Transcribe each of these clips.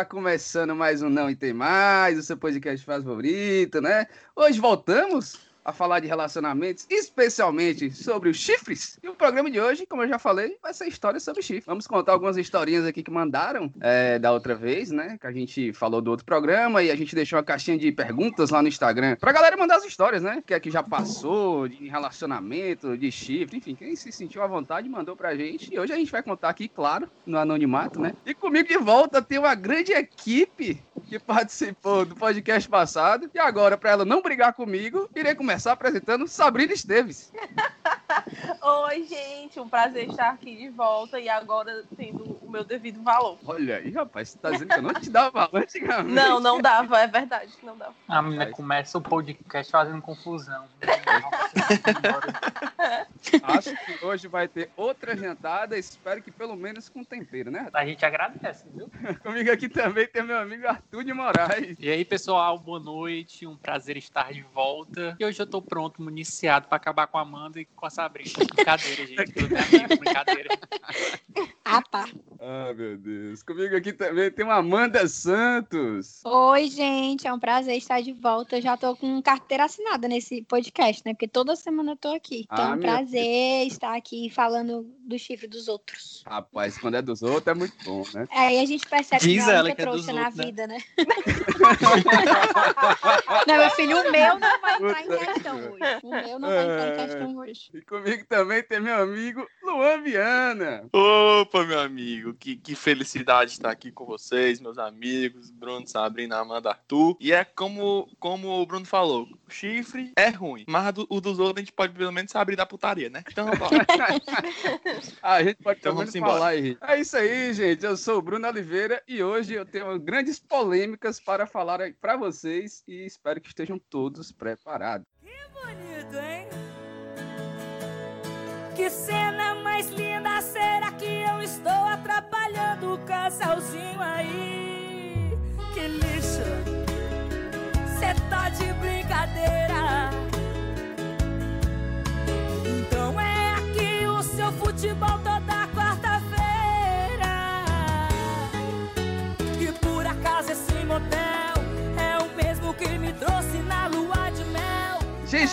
Está começando mais um Não e Tem Mais, o seu podcast favorito, né? Hoje voltamos a falar de relacionamentos, especialmente sobre os chifres. E o programa de hoje, como eu já falei, vai ser história sobre chifre. Vamos contar algumas historinhas aqui que mandaram é, da outra vez, né? Que a gente falou do outro programa e a gente deixou uma caixinha de perguntas lá no Instagram pra galera mandar as histórias, né? Que é que já passou de relacionamento, de chifre, enfim, quem se sentiu à vontade mandou pra gente. E hoje a gente vai contar aqui, claro, no anonimato, né? E comigo de volta tem uma grande equipe que participou do podcast passado. E agora, para ela não brigar comigo, irei começar apresentando Sabrina Esteves. Oi, gente, um prazer estar aqui de volta e agora tendo o meu devido valor. Olha aí, rapaz, você tá dizendo que eu não te dava valor antigamente. Não, não dava, é verdade, não dava. A menina começa o podcast fazendo confusão. Acho que hoje vai ter outra jantada, espero que pelo menos com tempero, né? A gente agradece, viu? Comigo aqui também tem meu amigo Arthur de Moraes. E aí, pessoal, boa noite, um prazer estar de volta. E hoje eu tô pronto, municiado para acabar com a Amanda e com a Sabrina. Brincadeira, gente. Tudo bem, brincadeira. Ah, pá. Ah, meu Deus. Comigo aqui também tem uma Amanda Santos. Oi, gente, é um prazer estar de volta. Eu já tô com carteira assinada nesse podcast, né? Porque toda semana eu tô aqui. Então Ah, é um minha prazer estar aqui falando do chifre dos outros. Rapaz, quando é dos outros é muito bom, né? Aí a gente percebe Diz que é ela única que é trouxa na outros, né? vida, né? não, meu filho, o meu não vai entrar em questão que- hoje. O meu não vai entrar em É. questão hoje. E comigo também tem meu amigo Luan Viana. Opa, meu amigo, que, que felicidade estar aqui com vocês, meus amigos, Bruno, Sabrina, Amanda, Arthur. E é como, como o Bruno falou, o chifre é ruim, mas do- o dos outros a gente pode pelo menos abrir da putaria, né? Então, bora. Ah, a gente pode Então vamos embora. falar aí. É isso aí, gente. Eu sou o Bruno Oliveira e hoje eu tenho grandes polêmicas para falar para vocês e espero que estejam todos preparados. bonito, hein? Que cena mais linda, será que eu estou atrapalhando o casalzinho aí? Que lixo, cê tá de brincadeira.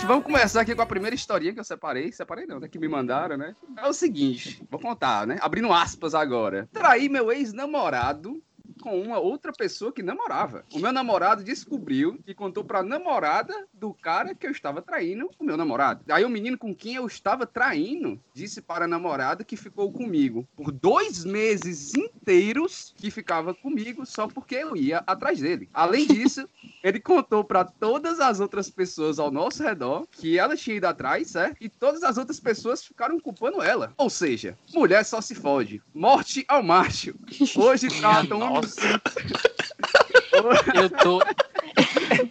Vamos começar aqui com a primeira historinha que eu separei. Separei não, né? Que me mandaram, né? É o seguinte, vou contar, né? Abrindo aspas agora. Traí meu ex-namorado com uma outra pessoa que namorava. O meu namorado descobriu e contou pra namorada do cara que eu estava traindo o meu namorado. Aí o menino com quem eu estava traindo disse para a namorada que ficou comigo por dois meses inteiros que ficava comigo só porque eu ia atrás dele. Além disso, ele contou pra todas as outras pessoas ao nosso redor que ela tinha ido atrás, certo? E todas as outras pessoas ficaram culpando ela. Ou seja, mulher só se fode. Morte ao macho. Hoje tratam Nossa. Hoje- Eu tô,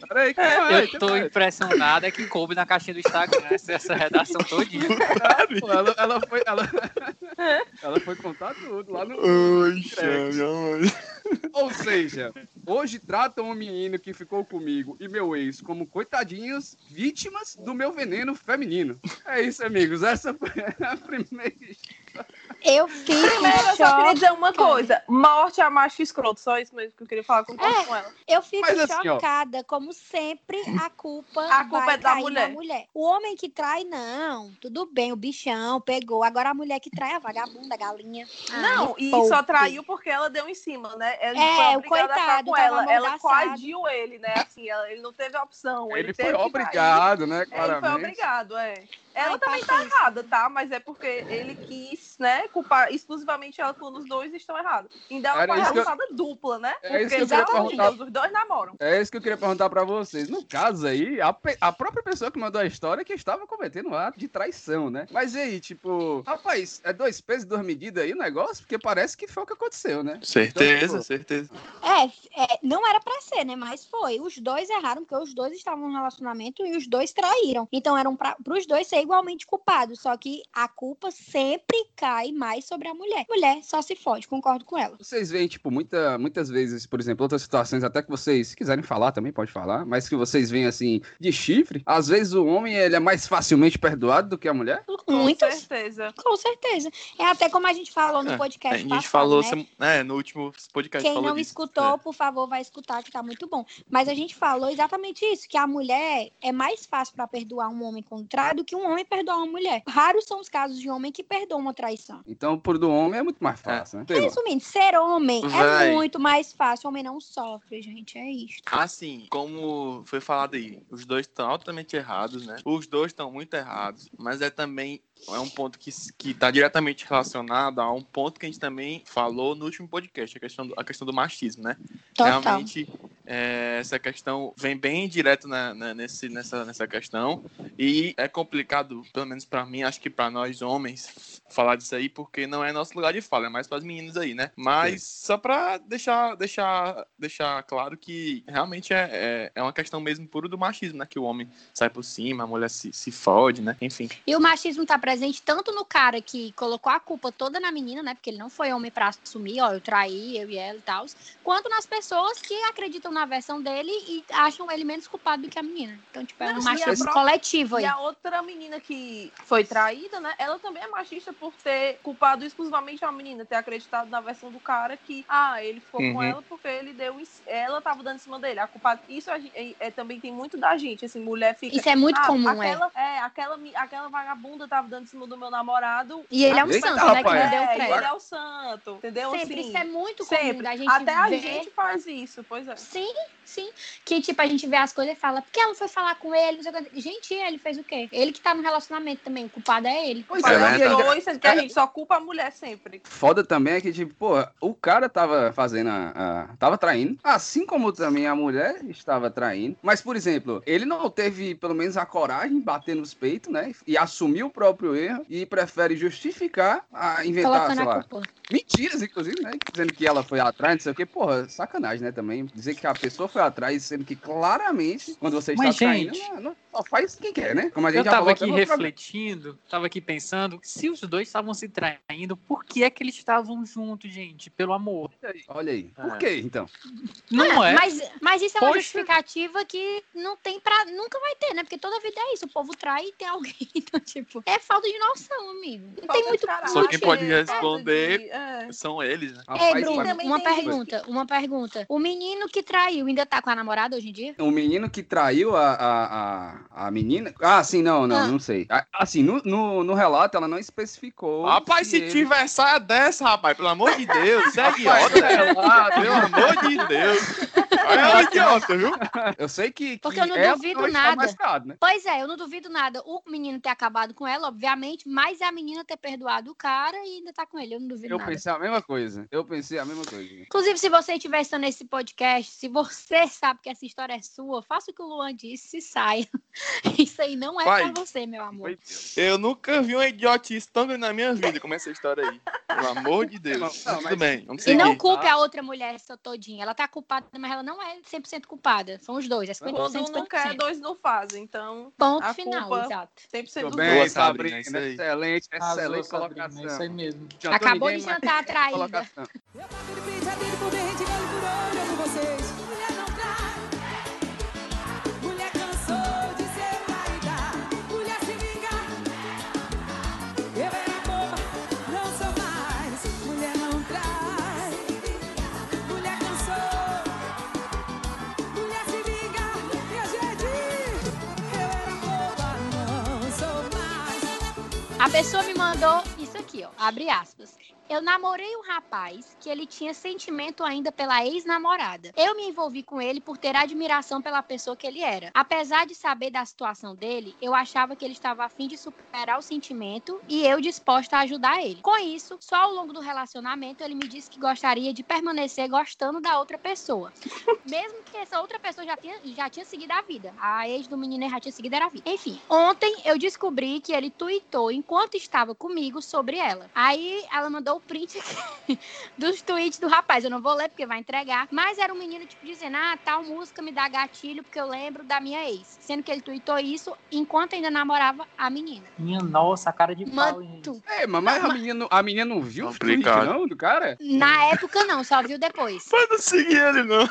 Peraí, que vai, eu tô impressionado é que coube na caixinha do Instagram essa, essa redação todinha. Pô, ela, ela foi, ela, ela foi contar tudo lá no. Oi, chame, oi. Ou seja, hoje tratam o menino que ficou comigo e meu ex como coitadinhos, vítimas do meu veneno feminino. É isso, amigos. Essa foi a primeira. Eu fico Primeiro, eu só queria dizer uma coisa: morte a macho escroto, só isso mesmo que eu queria falar com, É. com ela. Eu fico Mas assim, chocada, como sempre, a culpa, A culpa vai é da cair mulher. mulher. O homem que trai, não. Tudo bem, o bichão pegou. Agora a mulher que trai, a vagabunda, a galinha. Ai, Não, e poupe. só traiu porque ela deu em cima, né? Ele É, foi o obrigada a ficar coitado com ela. Ela coagiu ele, né? Assim, ela- ele não teve a opção. Ele teve foi obrigado, né? trair. Ele foi Claramente. obrigado, é. Ela Ai, também tá errada, tá? Mas é porque ele quis, né, culpar exclusivamente ela quando os dois estão errados. Ainda é uma que eu- dupla, né? É isso porque, que eu pelo queria amor de. Deus, os dois namoram. É isso que eu queria perguntar pra vocês. No caso aí, a, pe- a própria pessoa que mandou a história que estava cometendo um ato de traição, né? Mas e aí, tipo, rapaz, é dois pesos e duas medidas aí o negócio? Porque parece que foi o que aconteceu, né? Certeza, certeza. É, é, não era pra ser, né? Mas foi. Os dois erraram, porque os dois estavam no relacionamento e os dois traíram. Então eram pra, pros dois ser igualmente culpados. Só que a culpa sempre cai mais sobre a mulher. Mulher só se fode, concordo com ela. Vocês veem, tipo, muita, muitas vezes, por exemplo, outras situações, até que vocês, se quiserem falar também, pode falar, mas que vocês veem, assim, de chifre. Às vezes o homem, ele é mais facilmente perdoado do que a mulher. Com Muitas. certeza. Com certeza. É até como a gente falou no É, podcast a gente passado, falou né? sem- é, no último podcast Quem falou não disso. escutou, É. por favor, vai escutar, que tá muito bom. Mas a gente falou exatamente isso, que a mulher é mais fácil pra perdoar um homem contrário do que um homem perdoar uma mulher. Raros são os casos de homem que perdoam uma traição. Então, por do homem é muito mais fácil, né? Resumindo, ser homem é Vai. muito mais fácil. Homem não sofre, gente. É isso. Assim, como foi falado aí, os dois estão altamente errados, né? Os dois estão muito errados, mas é também é um ponto que que está diretamente relacionado a um ponto que a gente também falou no último podcast, a questão do, a questão do machismo, né? Total. Realmente, é, essa questão vem bem direto na, na- nesse, nessa, nessa questão e é complicado, pelo menos para mim, acho que para nós homens, falar disso aí, porque não é nosso lugar de fala, é mais para as meninas aí, né? Mas só para deixar, deixar, deixar claro que realmente é, é, é uma questão mesmo puro do machismo, né? Que o homem sai por cima, a mulher se, se fode, né? Enfim. E o machismo tá presente tanto no cara que colocou a culpa toda na menina, né? Porque ele não foi homem pra assumir, ó, eu traí, eu e ela e tal. Quanto nas pessoas que acreditam na versão dele e acham ele menos culpado do que a menina. Então, tipo, é Não, um machismo própria- coletivo aí. E a outra menina que foi traída, né? Ela também é machista por ter culpado exclusivamente a menina, ter acreditado na versão do cara que, ah, ele ficou com Uhum. ela porque ele deu. em- Ela tava dando em cima dele. A culpa, isso gen- é, é- também tem muito da gente, assim, mulher fica. Isso é muito ah, comum, é. aquela, é. aquela, mi- aquela vagabunda tava dando em cima do meu namorado. E ele é um Eita, santo, né? Que não deu É, crédito. ele é o santo, entendeu? Sempre, Assim, isso é muito comum sempre. da gente Até a gente faz isso, pois é. Sim, sim. Que, tipo, a gente vê as coisas e fala, porque ela foi falar com ele, não sei o que. Gente, ele fez o quê? Ele que tá no relacionamento também, o culpado é ele. Pois É é, Mas e verdade. ainda- dois, que a gente só culpa a mulher sempre. Foda também é que, tipo, pô, o cara tava fazendo a, a- tava traindo, assim como também a mulher estava traindo. Mas, por exemplo, ele não teve, pelo menos, a coragem de bater nos peitos, né? E assumir o próprio erro e prefere justificar a inventar, Colocando sei a lá, culpa. mentiras, inclusive, né? Dizendo que ela foi atrás, não sei o quê. Porra, sacanagem, né? Também dizer que a pessoa foi atrás, sendo que claramente, quando você está Mas, traindo, gente- não, não- só faz quem quer, né? Como a gente Eu já tava falou aqui refletindo, tava aqui pensando, se os dois estavam se traindo, por que é que eles estavam juntos, gente? Pelo amor. Olha aí. Por É. quê, então? Não é? Mas, mas isso é uma Poxa. justificativa que não tem pra. Nunca vai ter, né? Porque toda vida é isso. O povo trai e tem alguém. Então, tipo, é falta de noção, amigo. Não tem Falta muito. de caráter, Só quem pode falta responder- de- é. São eles, né? Ei, Rapaz, Bruno, também uma tem pergunta, uma pergunta. O menino que traiu ainda tá com a namorada hoje em dia? O menino que traiu a, a, a, a menina. Ah, sim, não, não, Ah. não sei. Ah, Assim, no, no, no relato ela não especificou. Rapaz, se ele- tiver saia dessa, rapaz, pelo amor de Deus, segue é relato. pelo amor de Deus. Olha o idiota, viu? Eu sei que. Porque que eu não ela duvido nada. mais ferrado, né? Pois é, eu não duvido nada. O menino ter acabado com ela, obviamente, mas a menina ter perdoado o cara e ainda tá com ele. Eu não duvido Eu nada. pensei a mesma coisa. Eu pensei a mesma coisa. Inclusive, se você estiver estando nesse podcast, se você sabe que essa história é sua, faça o que o Luan disse e saia. Isso aí não é Vai. pra você, meu amor. Eu nunca vi uma idiotice tão grande na minha vida como essa história aí. Pelo amor de Deus. Não, Mas não, Tudo mas- bem, vamos E seguir. não culpe a outra mulher essa todinha. Ela tá culpada, mas ela não é 100% culpada. São os dois, é 50%, Quando um não quer, 50%. dois não fazem. Então, Ponto a final, culpa- exato. 100% Tudo dos bem, Boa, Sabrina. Sabrina, isso aí. Excelente, Arrasou, excelente Sabrina, colocação. É isso aí mesmo. Jantou Acabou de jantar traída. Colocação. Eu bato de frente, atiro por dente, olho por olho, amo vocês. Mulher não A pessoa me mandou isso aqui, ó. Abre aspas. Eu namorei um rapaz que ele tinha sentimento ainda pela ex-namorada. Eu me envolvi com ele por ter admiração pela pessoa que ele era. Apesar de saber da situação dele, eu achava que ele estava a fim de superar o sentimento e eu disposta a ajudar ele. Com isso, só ao longo do relacionamento ele me disse que gostaria de permanecer gostando da outra pessoa. Mesmo que essa outra pessoa já tinha, já tinha seguido a vida. A ex do menino já tinha seguido a vida. Enfim, ontem eu descobri que ele tweetou enquanto estava comigo sobre ela. Aí ela mandou o print aqui dos tweets do rapaz. Eu não vou ler porque vai entregar. Mas era um menino, tipo, dizendo: ah, tal música me dá gatilho porque eu lembro da minha ex. Sendo que ele tweetou isso enquanto ainda namorava a menina. Minha nossa, cara de pau, gente. Mano, É, mas, mas a, menina, não- a menina não viu o tweet, não, do cara? na época não, só viu depois. Pode não seguir ele, não.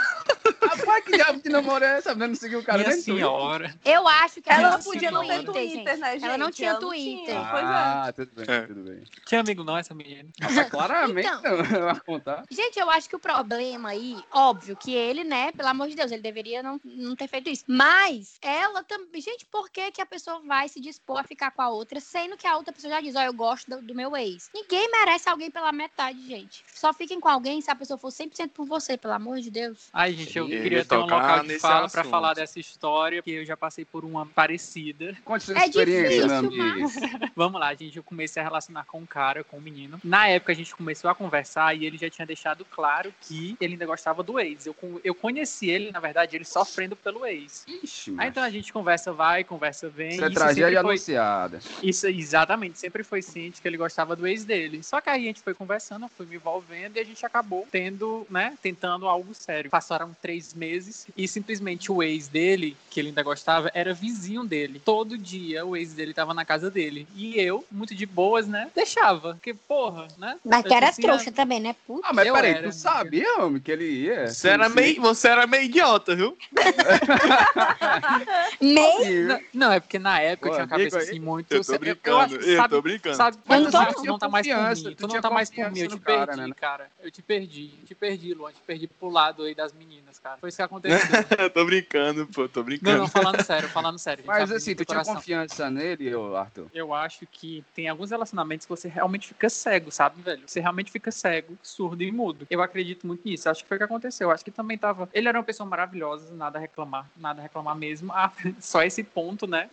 Rapaz, que diabo de namoro é essa? Não seguiu o cara Minha nem senhora. Eu acho que Ela ela não podia não ter Twitter, Twitter, gente. né, gente? Ela não tinha Ela Twitter. tinha, Pois é. Ah, tudo bem, É. tudo bem. Tinha amigo não, essa menina. Claramente Então. não vai contar. Gente, eu acho que o problema aí, óbvio que ele, né, pelo amor de Deus, ele deveria não, não ter feito isso. Mas ela também. Gente, por que, que a pessoa vai se dispor a ficar com a outra, sendo que a outra pessoa já diz, ó, eu gosto do, do meu ex? Ninguém merece alguém pela metade, gente. Só fiquem com alguém se a pessoa for 100% por você, pelo amor de Deus. Ai, gente, eu queria ter um local de fala pra assunto. falar dessa história, porque eu já passei por uma parecida. Conte sua É experiência, meu difícil, amigo. Vamos lá, gente, eu comecei a relacionar com um cara, com um menino. Na época a gente começou a conversar e ele já tinha deixado claro que ele ainda gostava do ex. Eu, eu conheci ele, na verdade, ele sofrendo pelo ex. Ixi, Aí então a gente conversa vai, conversa vem. isso é tragédia foi- anunciada. Isso, exatamente, sempre foi ciente que ele gostava do ex dele. Só que aí a gente foi conversando, fui me envolvendo e a gente acabou tendo, né, tentando algo sério. Passaram três meses e simplesmente o ex dele, que ele ainda gostava, era vizinho dele. Todo dia o ex dele tava na casa dele. E eu, muito de boas, né, deixava. Porque, porra, né? Mas eu tu era trouxa também, né? Puta. Ah, mas Eu peraí, era, tu sabia, homem, que ele ia? Você era, meio, você era meio idiota, viu? Meio. Não, não, é porque na época eu Pô, tinha uma cabeça amigo, assim muito. Eu tô eu brincando, acho, eu sabe, tô brincando. Sabe, Eu não mas não. não tá mais por mim. tu Tu não tá mais por mim. Eu te perdi, né? cara. Eu te perdi. Te perdi, Luan. Te perdi pro lado aí das meninas, cara. Foi isso que aconteceu. Eu tô brincando, pô, tô não, brincando. não, falando sério, falando sério. Mas assim, tu tinha coração. confiança nele, ô Arthur? Eu acho que tem alguns relacionamentos que você realmente fica cego, sabe, velho? Você realmente fica cego, surdo e mudo. Eu acredito muito nisso. Acho que foi o que aconteceu. Acho que também tava. Ele era uma pessoa maravilhosa, nada a reclamar, nada a reclamar mesmo. Ah, só esse ponto, né?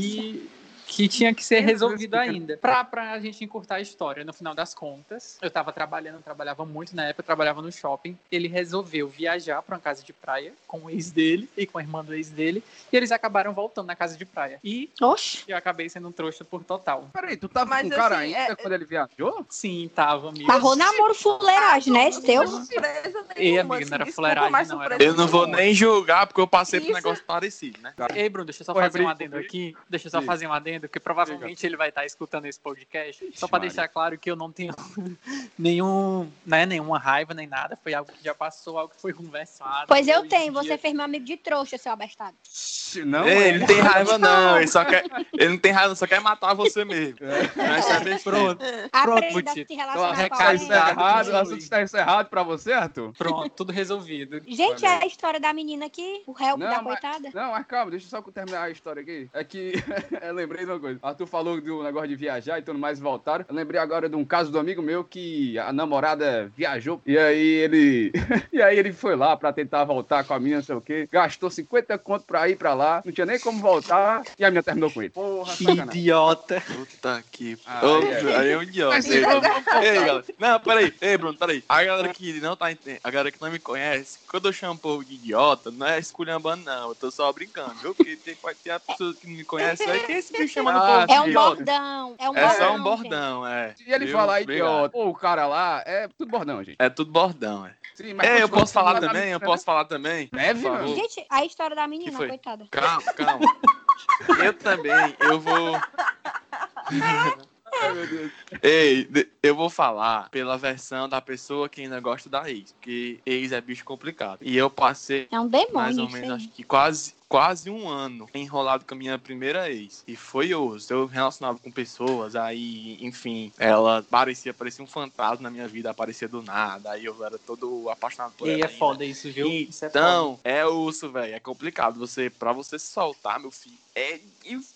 Que, que tinha que ser resolvido ainda. Pra, pra gente encurtar a história, no final das contas, eu tava trabalhando, eu trabalhava muito na época, eu trabalhava no shopping. Ele resolveu viajar pra uma casa de praia com o ex dele e com a irmã do ex dele, e eles acabaram voltando na casa de praia. E Oxe. eu acabei sendo um trouxa por total. Peraí, tu tava Mas, com o cara assim, ainda é- quando ele viajou? Sim, tava, amigo. Marrou namoro fuleiragem, né? Esse teu? Ei, amiga, não era assim, fuleiragem, não, era- Eu não vou nenhuma. nem julgar, porque eu passei por um Isso. negócio parecido, né? Ei, Bruno, deixa eu só Porra, fazer um adendo aqui. Deixa eu só Diga. fazer um adendo, porque provavelmente ele vai estar escutando esse podcast. Só Ixi, pra Maria. deixar claro que eu não tenho nenhum, né, nenhuma raiva nem nada. Foi algo que já passou, algo que foi conversado. Pois eu tenho. dia- Você fez meu amigo de trouxa, seu abestado. Não, é. ele não tem raiva, não. Ele, só quer, ele não tem raiva, só quer matar você mesmo. Mas é. Pronto, Aprenda a se Então, relacionar recado Obrigado, o assunto está encerrado pra você, Arthur? pronto, tudo resolvido. Gente, Olha aí. a história da menina aqui, o réu Não, da mas- coitada. Não, mas calma, deixa eu só terminar a história aqui. É que eu lembrei de uma coisa. Arthur falou do negócio de viajar e tudo mais voltaram. Eu lembrei agora de um caso do amigo meu que a namorada viajou e aí ele. e aí ele foi lá pra tentar voltar com a menina, não sei o quê. Gastou 50 conto pra ir pra lá, não tinha nem como voltar e a menina terminou com ele. Porra, Que sacanagem. idiota. Puta que. Ah, é. Aí é um idiota. Mas Ei, galera. Não, peraí. Ei, Bruno, peraí. A galera que não tá entendendo, a galera que não me conhece, quando eu chamo o povo de idiota, não é esculhambando, não. Eu tô só brincando, viu? Porque tem, pode ter a pessoa que não me conhece, aí tem esse bicho chamando o Ah, povo de É um idiota. bordão. É um É bordão. só um bordão, é. E ele Viu? falar idiota, pô, o cara lá, é tudo bordão, gente. É tudo bordão, é. Sim, É, eu continua posso falar também? Eu né? posso falar também? Favor. Gente, a história da menina, coitada. Calma, calma. Eu também, eu vou. Ai, meu Deus. Ei, eu vou falar pela versão da pessoa que ainda gosta da ex, porque ex é bicho complicado. E eu passei É um demônio. mais ou menos, acho que quase, quase um ano enrolado com a minha primeira ex. E foi osso. Eu relacionava com pessoas, aí, enfim, ela parecia, parecia um fantasma na minha vida, aparecia do nada. Aí eu era todo apaixonado por E ela. é ainda. foda isso, viu? Isso é foda. Então, é osso, velho. É complicado. Você, pra você se soltar, meu filho, é difícil,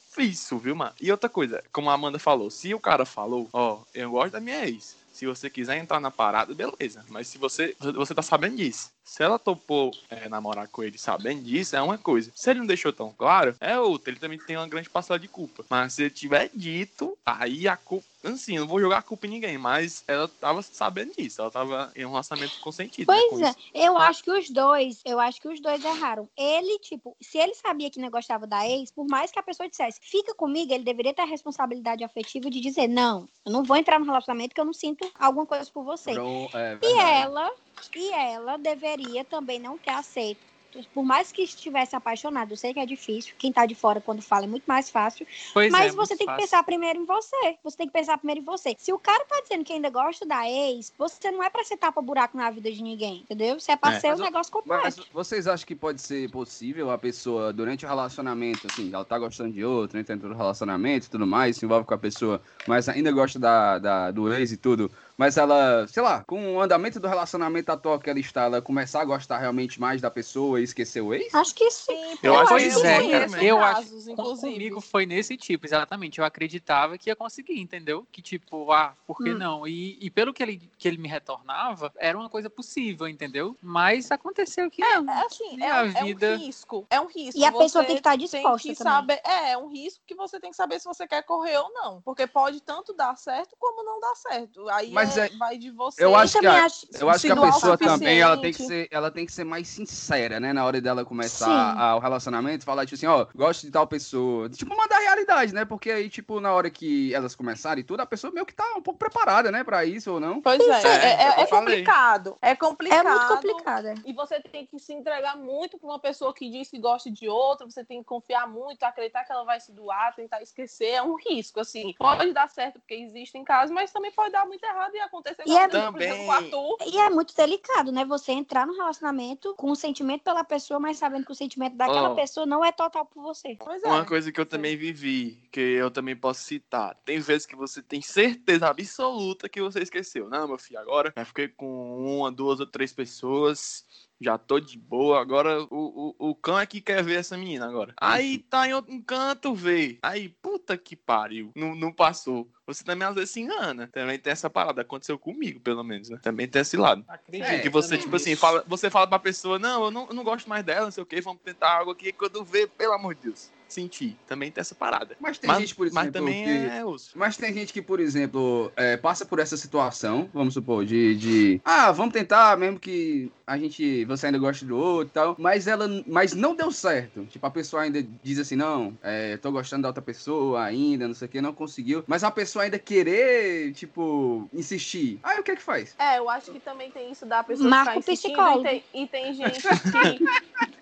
viu, mano? E outra coisa, como a Amanda falou, se o cara falou, ó, eu gosto da minha ex. Se você quiser entrar na parada, beleza. Mas se você. Você tá sabendo disso. Se ela topou é, namorar com ele sabendo disso, é uma coisa. Se ele não deixou tão claro, é outra. Ele também tem uma grande parcela de culpa. Mas se ele tiver dito, aí a culpa. Assim, eu não vou jogar a culpa em ninguém, mas ela tava sabendo disso. Ela tava em um relacionamento consentido. né, Pois com é, isso. eu acho que os dois, eu acho que os dois erraram. Ele, tipo, se ele sabia que não gostava da ex, por mais que a pessoa dissesse, fica comigo, ele deveria ter a responsabilidade afetiva de dizer, não, eu não vou entrar no relacionamento que eu não sinto alguma coisa por você. Pro- é, E ela, e ela deveria também não ter aceito. Por mais que estivesse apaixonado, eu sei que é difícil. Quem tá de fora quando fala é muito mais fácil. Pois Mas é, você tem que fácil. pensar primeiro em você. Você tem que pensar primeiro em você. Se o cara tá dizendo que ainda gosta da ex, você não é pra ser tapa-buraco na vida de ninguém, entendeu? Você é pra É. ser Mas o- negócio completo. Mas vocês acham que pode ser possível a pessoa, durante o relacionamento, assim, ela tá gostando de outro, entra dentro do relacionamento e tudo mais, se envolve com a pessoa, mas ainda gosta da, da- do ex e tudo, mas ela, sei lá, com o andamento do relacionamento atual que ela está, ela começar a gostar realmente mais da pessoa esquecer o ex? Acho que sim. Eu acho Pois que é, sim. Eu acho casos, inclusive. comigo foi nesse tipo, exatamente. Eu acreditava que ia conseguir, entendeu? Que tipo, ah, por que Hum. não? E, e pelo que ele, que ele me retornava, era uma coisa possível, entendeu? Mas aconteceu que não. É assim, é, a um- é vida- um risco. É um risco. E a pessoa Você tem que estar disposta tem que também. saber, é, é um risco que você tem que saber se você quer correr ou não. Porque pode tanto dar certo como não dar certo. Aí Mas é- é- vai de você. Eu acho que a- acho. Eu acho que a pessoa também, ela tem que ser, ela tem que ser mais sincera, né, na hora dela começar a- o relacionamento, falar tipo assim, ó, gosto de tal pessoa, tipo, mandar a realidade, né, porque aí, tipo, na hora que elas começarem e tudo, a pessoa meio que tá um pouco preparada, né, pra isso ou não. Pois é, É, é, é- é o é complicado. É complicado. É muito complicada. E você tem que se entregar muito pra uma pessoa que diz que gosta de outra, você tem que confiar muito, acreditar que ela vai se doar, tentar esquecer, é um risco, assim. Pode dar certo porque existem casos, mas também pode dar muito errado e acontecer E é- por exemplo, Também. com o Arthur. E é muito delicado, né? Você entrar no relacionamento com um sentimento pela pessoa, mas sabendo que o sentimento daquela Ó. pessoa não é total por você. Pois é. Uma coisa que eu também vivi, que eu também posso citar. Tem vezes que você tem certeza absoluta que você esqueceu. Não, meu filho, agora já fiquei com uma, duas ou três pessoas. Já tô de boa. Agora o, o, o cão é que quer ver essa menina agora. Aí tá em outro canto, vê. Aí, puta que pariu. Não, não passou. Você também às vezes se engana. Também tem essa parada. Aconteceu comigo, pelo menos, né? Também tem esse lado. Acredito. É, que você, tipo assim, fala, você fala pra pessoa, não, eu não, eu não gosto mais dela, não sei o que, vamos tentar algo aqui. Quando vê, pelo amor de Deus, sentir. Também tem essa parada. Mas tem Mas, gente, por exemplo, mas também que... é osso. Mas tem gente que, por exemplo, é, passa por essa situação, vamos supor, de, de ah, vamos tentar, mesmo que a gente, você ainda goste do outro e tal, mas ela, mas não deu certo. Tipo, a pessoa ainda diz assim, não, é, tô gostando da outra pessoa ainda, não sei o que, não conseguiu, mas a pessoa ainda querer, tipo, insistir. Aí o que é que faz? É, eu acho que também tem isso da pessoa Marca ficar insistindo psicólogo. e tem, e tem gente que...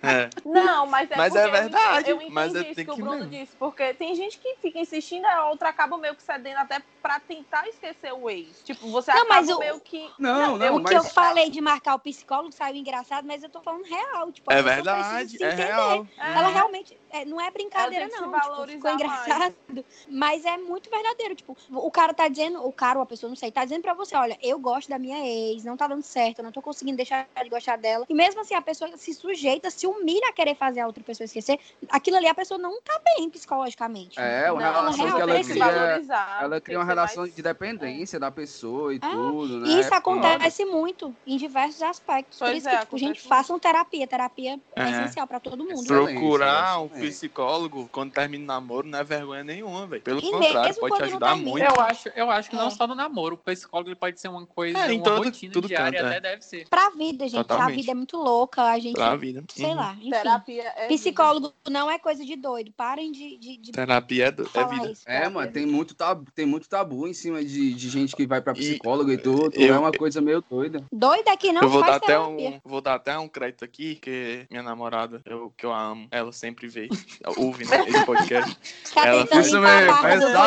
É. Não, mas é Mas é verdade, Eu, entendi mas é- isso tem que o Bruno mesmo. disse, porque tem gente que fica insistindo, a outra acaba meio que cedendo até pra tentar esquecer o ex. Tipo, você Não, acaba mas o- meio que... Não, não, eu- o que eu mas- falei de marcar o psicólogo saiu engraçado, mas eu tô falando real. Tipo, É verdade, é real. Ela realmente é, não é brincadeira, não. se Tipo, ficou engraçado. Mas é muito verdadeiro. Tipo, o cara tá dizendo, o cara ou a pessoa, não sei, tá dizendo pra você: olha, eu gosto da minha ex, não tá dando certo, eu não tô conseguindo deixar de gostar dela. E mesmo assim, a pessoa se sujeita, se humilha a querer fazer a outra pessoa esquecer. Aquilo ali a pessoa não tá bem psicologicamente. É, uma Não, relação que ela cria, ela cria uma relação mais- de dependência da pessoa e É, tudo, né? E isso acontece muito em diversos aspectos. Por Pois isso é, que, tipo, gente, acontece façam terapia. Terapia é, É. essencial pra todo mundo. Procurar um psicólogo quando termina o namoro não é vergonha nenhuma, velho. Pelo E contrário, pode te não ajudar muito. Eu acho, eu acho que não É. só no namoro. O psicólogo ele pode ser uma coisa, É, em uma todo- rotina tudo diária, canto, é. até deve ser. Pra vida, gente. A vida é muito louca. A gente, Pra vida. sei Uhum. lá, enfim. Terapia é Psicólogo não é coisa de doido. Parem de, de, de Terapia é, do- é vida. isso. É, mano, tem muito tabu, tem muito tabu em cima de, de gente que vai pra E- psicóloga e, tudo. eu- é uma coisa meio doida. Doida que não eu vou faz dar até um, vou dar até um crédito aqui, que minha namorada, eu, que eu a amo, ela sempre vê, ouve né, esse podcast. Tá Ela faz- Isso mesmo,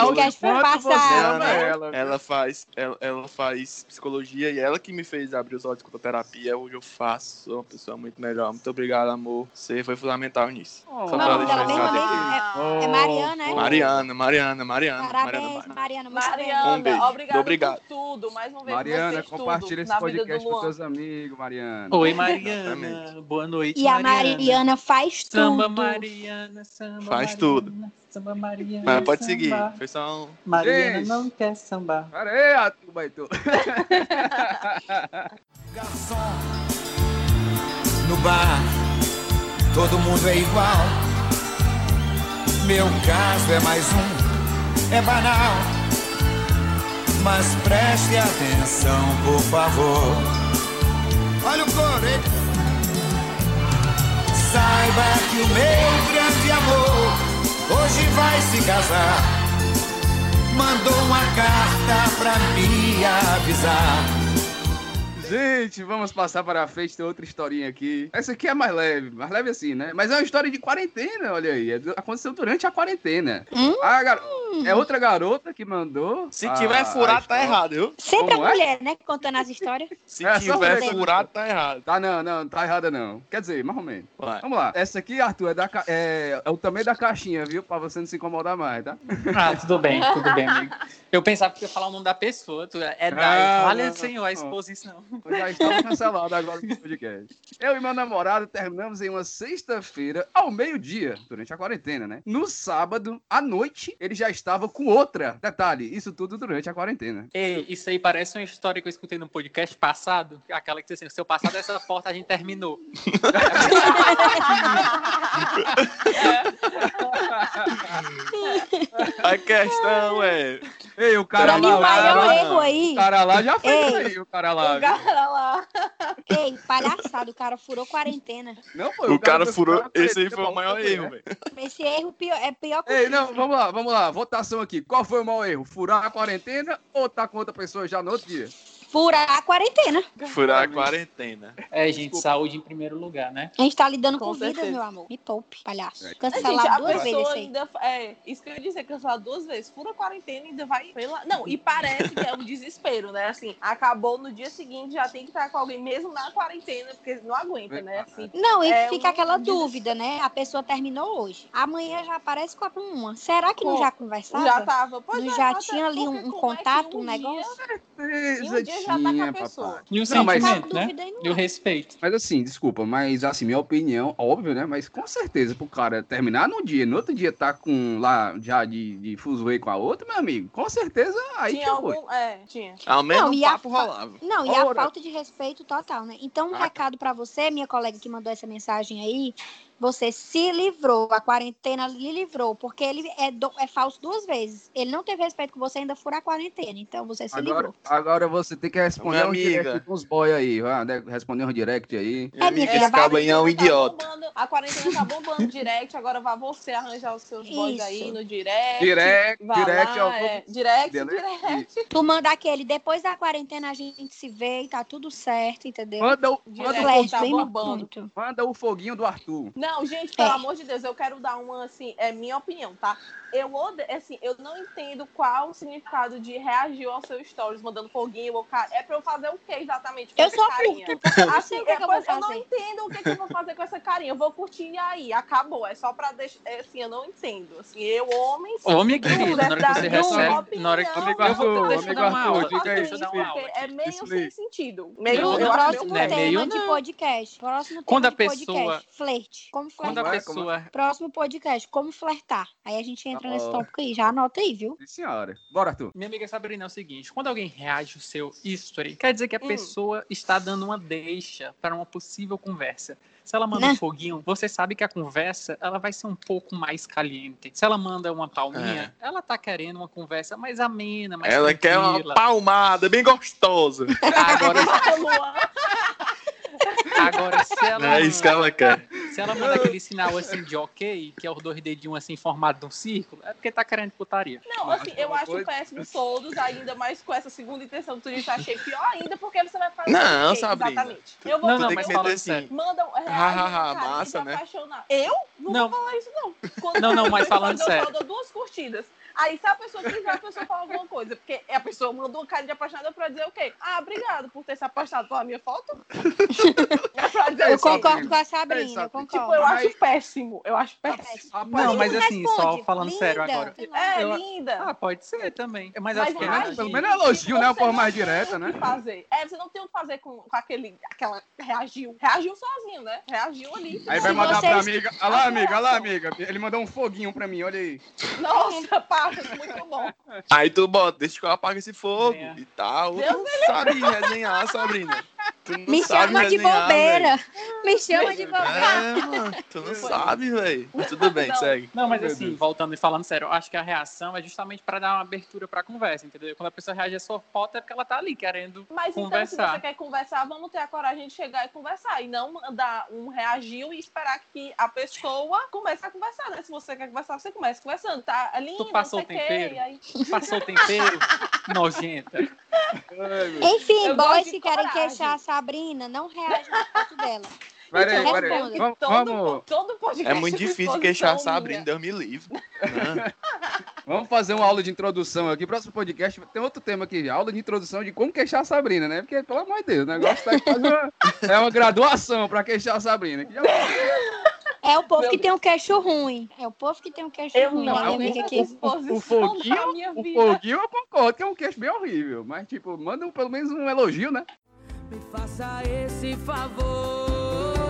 podcast passado. né? ela. Ela faz, ela, ela faz psicologia e ela que me fez abrir os olhos com a terapia. Hoje eu faço, sou uma pessoa muito melhor. Muito obrigado, amor. Você foi fundamental nisso. Oh, Só pra deixar isso é, é Mariana, é? Mariana, Mariana, Mariana. Parabéns, Mariana. Mariana. Mariana, Um beijo. obrigada Obrigado. por tudo. Mais uma vez, Mariana, compartilha tudo esse podcast com seus amigos, Mariana. Oi, Mariana. Exatamente. Boa noite, E a Mariana. Mariana faz Samba tudo. Mariana, samba Faz Mariana, tudo. Samba Mariana. Mas pode seguir. samba. Foi só um. Mariana Gente. não quer sambar. Aí, Arthur Baitu. Garçom, No bar, todo mundo é igual. Meu caso é mais um, é banal. Mas preste atenção, por favor. Olha o coro, hein? Saiba que o meu grande amor hoje vai se casar. Mandou uma carta pra me avisar. Gente, vamos passar para a frente, tem outra historinha aqui. Essa aqui é mais leve, mais leve assim, né? Mas é uma história de quarentena, olha aí. É Aconteceu durante a quarentena. Hum? A gar- É outra garota que mandou. Se a- tiver furado, tá errado, viu? Sempre Como a é? mulher, né? Contando as histórias. Se É, tiver furado, tá errado. Tá, não, não, tá errada não. Quer dizer, mais ou menos. Vai. Vamos lá. Essa aqui, Arthur, é, da, ca- é, é o tamanho da caixinha, viu? Pra você não se incomodar mais, tá? Ah, tudo bem, tudo bem, amigo. Eu pensava que ia falar o nome da pessoa. Tu, é da. Olha, não, senhor, a não. exposição. Eu já estava cancelado agora no podcast. Eu e meu namorado terminamos em uma sexta-feira ao meio-dia, durante a quarentena, né? No sábado, à noite, ele já estava com outra. Detalhe, isso tudo durante a quarentena. Ei, isso aí parece uma história que eu escutei no podcast passado. Aquela que disse assim: seu passado essa porta a gente terminou. A questão é. Ei, o cara Pra mim, lá, o maior erro aí. o cara lá já fez Ei. isso aí, o cara lá. O viu? cara lá. Ei, palhaçado, o cara furou quarentena. Não foi O cara fez furou. Esse aí foi o maior erro, velho. Esse erro pior- é pior que o Ei, não, chifre. vamos lá, vamos lá. Votação aqui. Qual foi o maior erro? Furar a quarentena ou tá com outra pessoa já no outro dia? Furar a quarentena. Furar a quarentena. É, gente, saúde em primeiro lugar, né? A gente tá lidando com, Com vidas, certeza. meu amor. Me poupe, palhaço. É. Gente, Cancelado a duas vezes aí. ainda. É, isso que eu ia dizer, cancelar duas vezes. Fura a quarentena e ainda vai. Pela... Não, e parece que é um desespero, né? Assim, acabou no dia seguinte, já tem que estar com alguém mesmo na quarentena, porque não aguenta, né? Assim, Não, e É fica um aquela dúvida, né? A pessoa terminou hoje. Amanhã já aparece com uma. Será que não Com- já conversava? já tava. Pois não é, já até tinha ali um, um contato, um dia- negócio? E um dia já tá com a tinha, pessoa. papai. E o Não, mas- sentimento, né? E o é. respeito. Mas assim, desculpa, mas assim, minha opinião, óbvio, né? Mas com certeza, pro cara terminar num dia, no outro dia tá com lá já de, de fuzuê com a outra, meu amigo, com certeza aí Tinha que foi. algum. É, tinha. Ao menos Não, o e a papo fa- rolava. Não, e a Ora. falta de respeito total, né? Então, um Ah. recado pra você, minha colega que mandou essa mensagem aí, você se livrou, a quarentena lhe livrou, porque ele é, do- é falso duas vezes. Ele não teve respeito com você, ainda fura a quarentena, então você se Agora, livrou. agora você tem que responder Minha um amiga. direct com os boy aí, vai, né? responder um direct aí. É, minha filha, Esse aí é um Tá idiota. bombando- a quarentena tá bombando direct, agora vai você arranjar os seus boys Isso. aí no direct. Direct, vai direct lá, ao é, direct, Direct. direct. Tu manda aquele, depois da quarentena a gente se vê e tá tudo certo, entendeu? Manda o, Direct. manda, Flash, tá bem bombando. manda o foguinho do Arthur. Não, gente, pelo É. amor de Deus, eu quero dar uma, assim, é minha opinião, tá? Eu assim, eu não entendo qual o significado de reagir aos seus stories, mandando foguinho ou cara. É pra eu fazer o que exatamente? com Eu essa sou carinha? curto, porque eu não sei Assim, é é, que eu eu não fazer. entendo o que, que eu vou fazer com essa carinha. Eu vou curtir e aí, acabou. É só pra deixar. é, assim, eu não entendo. Assim, eu, homem. Ô, minha querida, na hora que você recebe, na hora que eu vou, Arthur, deixa eu dar uma aula. diga aí, Deixa eu dar uma aula. Porque é meio sem sentido. Meio, Não, eu próximo não é tema de não. podcast. Próximo Quando tema a de pessoa- podcast. Flerte. Como Quando flertar. a é? Como pessoa. Próximo podcast, como flertar. Aí a gente entra Tá nesse tópico aí. Já anota aí, viu? Sim, senhora. Bora, Arthur. Minha amiga Sabrina, é o seguinte: quando alguém reage ao seu history, quer dizer que a Hum. pessoa está dando uma deixa para uma possível conversa. Se ela manda Né? um foguinho, você sabe que a conversa ela vai ser um pouco mais caliente. Se ela manda uma palminha, ela tá querendo uma conversa mais amena, mais Ela quer uma tranquila. palmada bem gostosa. Agora, agora se ela É isso que ela quer. Se ela manda aquele sinal assim de ok, que é os dois dedinhos assim formados num círculo, é porque tá querendo putaria. Não, Mas assim, é eu acho coisa- péssimo todos, ainda mais com essa segunda intenção que tu disse, achei pior ainda, porque você vai fazer Não, o quê, Sabrina. Exatamente. Eu vou Não, não, mas falando assim. sério. Mandam Ha, ha, ha, cara, massa, né? apaixonar. Eu não, Não. vou falar isso, não. Quando Não, não, mas eu falando sério. Eu dou duas curtidas. Aí, se a pessoa quiser, a pessoa fala alguma coisa. Porque a pessoa mandou uma cara de apaixonada pra dizer o quê? Ah, obrigado por ter se apaixonado pela minha foto. é pra dizer Eu o quê? concordo com a É, Sabrina, eu concordo. Tipo, eu acho péssimo. Eu acho péssimo. Não, mas assim, só responde. falando sério Linda. agora. É, Eu- linda. Ah, pode ser também. Mas, Mas acho que reagir, pelo menos é elogio, né? Uma forma mais direta, o né? que fazer. É, você não tem o que fazer com, com aquele, aquela, reagiu. Reagiu sozinho, né? Reagiu ali. Aí vai mandar pra vocês- amiga. Olha lá, amiga, olha lá, amiga. Ele mandou um foguinho pra mim, olha aí. Nossa, Muito bom. Aí tu bota, deixa que eu apague esse fogo É. e tal. Deus Tu sabe resenhar, Sabrina. Tu não Me sabe chama de resenhar, bobeira. Me chama de velho. É, mano, tu não sabe, velho. Mas Tudo bem, Não. segue. Não, mas assim, voltando e falando sério, eu acho que a reação é justamente pra dar uma abertura pra conversa, entendeu? Quando a pessoa reage só foto é porque ela tá ali querendo Mas então, se conversar. você quer conversar, vamos ter a coragem de chegar e conversar. E não mandar um reagiu e esperar que a pessoa comece a conversar, né? Se você quer conversar, você começa conversando. Tá ali, Tu passou não sei o tempero? e aí... Passou o tempero nojenta. Ai, Enfim, Eu boys que querem queixar a Sabrina, não reagem na foto dela. Peraí, Então, peraí. Vamos, todo, vamos, todo podcast É muito difícil queixar a. Sabrina, Deus me livre. Né? vamos fazer uma aula de introdução aqui. Próximo podcast tem outro tema aqui, aula de introdução de como queixar a Sabrina, né? Porque, pelo amor de Deus, o negócio tá uma, é uma graduação pra queixar a Sabrina. Que já- É o povo Meu que tem um queixo ruim. É o povo que tem um queixo Eu ruim. não, né, amiga aqui. fiz exposição O foguinho, o vida. foguinho eu concordo, que é um queixo bem horrível. Mas, tipo, manda um- pelo menos um elogio, né? Me faça esse favor.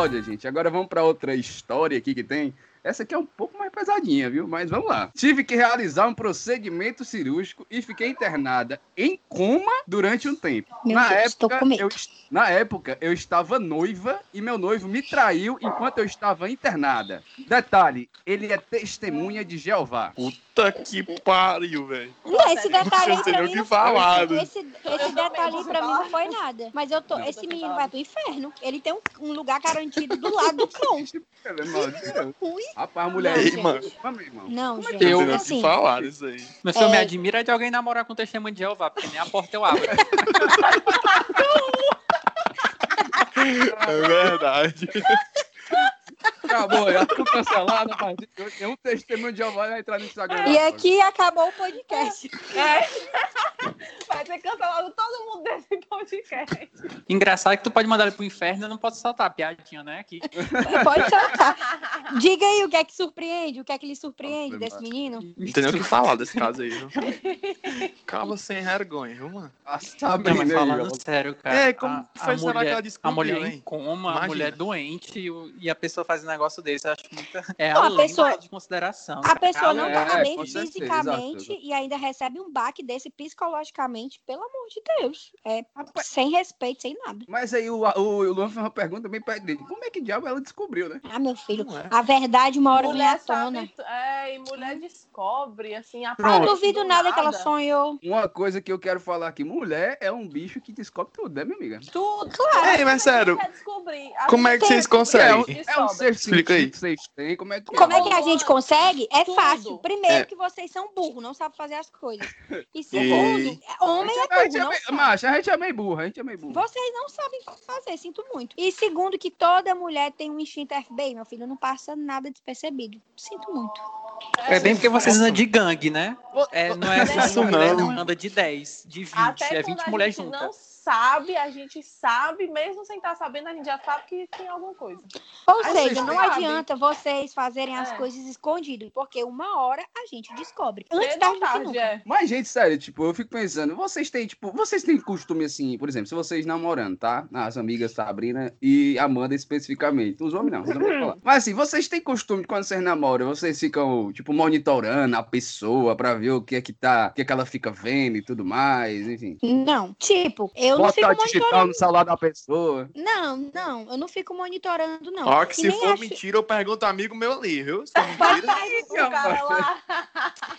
Olha, gente, agora vamos pra outra história aqui que tem. Essa aqui é um pouco mais pesadinha, viu? Mas vamos lá. Tive que realizar um procedimento cirúrgico e fiquei internada em coma durante um tempo. Meu na, Deus, época, com medo. eu, na época, eu estava noiva e meu noivo me traiu enquanto eu estava internada. Detalhe, ele é testemunha de Jeová. Puta que pariu, velho. Esse detalhe aí pra mim não falar. foi. Esse, esse detalhe aí pra mim não foi nada. Mas eu tô. Não. Esse menino vai pro inferno. Ele tem um, um lugar garantido do lado do cão. Ui. Rapaz, mulher. Não, Ei, gente. mano. Não, Não gente. sei nem o que assim, falar disso aí. Mas eu me É. admiro é de alguém namorar com testemunho de Jeová, porque nem a porta eu abro. É verdade. Acabou, já tô cancelado a partir de hoje. Tem um testemunho de Jeová vai entrar no Instagram. E aqui acabou o podcast. É. Vai ter cancelado todo mundo desse podcast. Engraçado que tu pode mandar ele pro inferno eu não posso soltar a piadinha, né? Aqui. Pode soltar. Diga aí o que é que surpreende, o que é que lhe surpreende Nossa, desse menino. Não tem nem o que falar desse caso aí, viu? Sem vergonha, viu, mano? Ah, Não, Sabrina, mas aí, falando ó. sério, cara. É, como a, foi- a será que mulher, ela a descobriu, mulher hein? em coma, a Imagina. mulher doente e, e a pessoa faz um negócio desse, eu acho muito. É Não, a pessoa- de consideração. A pessoa não É, tá bem com certeza, fisicamente exato. e ainda recebe um baque desse psicologicamente, pelo amor de Deus. É Rapaz, sem respeito, sem nada. Mas aí o, o, o Luan fez uma pergunta bem pertinente. Como é que diabo ela descobriu, né? Ah, meu filho, Não é. a verdade uma hora vem à mulher tona. sabe, é, e mulher descobre, assim, a Não Pronto. duvido nada que ela sonhou. Uma coisa que eu quero falar aqui: mulher é um bicho que descobre tudo, né, minha amiga? Tudo. Claro. Ei, mas sério, como é que vocês conseguem? É um, Descobre. é um Explica aí. vocês têm. Como é que Como é que a gente consegue? É tudo. fácil. Primeiro, É. que vocês são burros, não sabem fazer as coisas. E segundo, E- homem é A gente burro, é não meio, sabe. macho, a gente é meio burro, a gente é meio burro. Vocês não sabem fazer, sinto muito. E segundo, que toda mulher tem um instinto FBI, meu filho, não passa nada despercebido. Sinto muito. É bem porque vocês andam de gangue, né? É, não é assim, não. não anda de 10, de 20, Até é quando 20 a mulheres juntas. Sabe, a gente sabe, mesmo sem estar sabendo, a gente já sabe que tem alguma coisa. Ou A seja, não sabe. adianta vocês fazerem as É. coisas escondidas, porque uma hora a gente descobre. Antes Cedo tarde é. Mas, gente, sério, tipo, eu fico pensando, vocês têm, tipo, vocês têm costume assim, por exemplo, se vocês namorando, tá? As amigas Sabrina e Amanda especificamente. Os homens não, os homens falar. Mas assim, vocês têm costume, quando vocês namoram, vocês ficam, tipo, monitorando a pessoa pra ver o que é que tá, o que é que ela fica vendo e tudo mais, enfim. Não, tipo, eu não Bota fico digital monitorando. no celular da pessoa. Não, não, eu não fico monitorando, não. Ó, que se for acho- mentira, eu pergunto amigo meu ali, viu? Se for mentira. O cara lá.